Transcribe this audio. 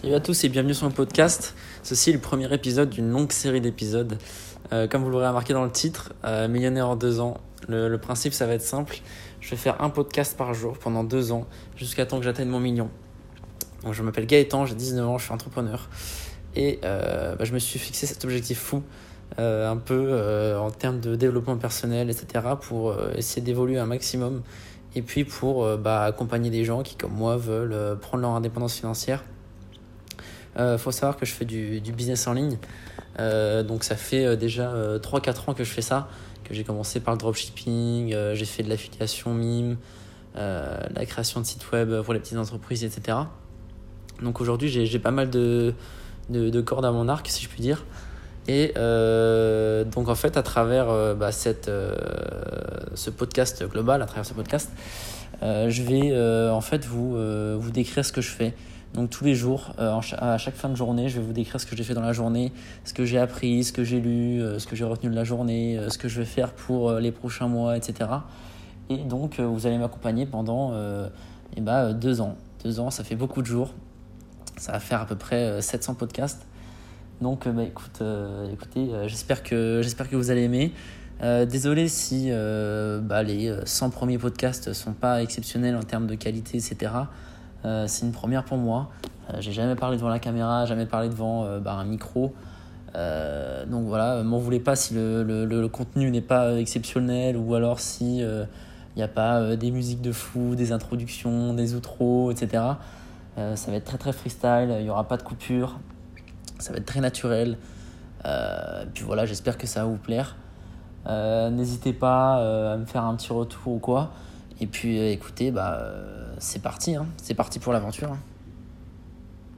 Salut à tous et bienvenue sur mon podcast. Ceci est le premier épisode d'une longue série d'épisodes. Euh, comme vous l'aurez remarqué dans le titre, euh, Millionnaire en deux ans. Le, le, principe, ça va être simple. Je vais faire un podcast par jour pendant deux ans jusqu'à temps que j'atteigne mon million. Je m'appelle Gaëtan, j'ai 19 ans, je suis entrepreneur. Et euh, bah, je me suis fixé cet objectif fou, un peu en termes de développement personnel, etc., pour essayer d'évoluer un maximum. Et puis pour bah, accompagner des gens qui, comme moi, veulent prendre leur indépendance financière il euh, faut savoir que je fais du, business en ligne. Euh, donc ça fait euh, déjà 3-4 ans que je fais ça, que j'ai commencé par le dropshipping, j'ai fait de l'affiliation mime, la création de sites web pour les petites entreprises, etc. Donc aujourd'hui j'ai pas mal de, de, de, cordes à mon arc, si je puis dire. Et donc en fait, à travers bah, cette, ce podcast global, à travers ce podcast, je vais en fait vous, vous décrire ce que je fais. Donc tous les jours, euh, à chaque fin de journée, je vais vous décrire ce que j'ai fait dans la journée, ce que j'ai appris, ce que j'ai lu, euh, ce que j'ai retenu de la journée, euh, ce que je vais faire pour les prochains mois, etc. Et donc vous allez m'accompagner pendant eh ben, deux ans. Deux ans, ça fait beaucoup de jours. Ça va faire à peu près 700 podcasts. Donc bah, écoute, écoutez, j'espère que, j'espère que vous allez aimer. désolé si bah, les 100 premiers podcasts sont pas exceptionnels en termes de qualité, etc. Euh, c'est une première pour moi. Euh, j'ai jamais parlé devant la caméra, jamais parlé devant euh, bah, un micro. donc voilà, m'en voulez pas si le, le, contenu n'est pas exceptionnel ou alors si il n'y a pas des musiques de fou, des introductions, des outros, etc. ça va être très très freestyle, il n'y aura pas de coupure, ça va être très naturel. puis voilà, j'espère que ça va vous plaire. N'hésitez pas à me faire un petit retour ou quoi. Et puis écoutez, bah, c'est parti, hein. c'est parti pour l'aventure. Hein.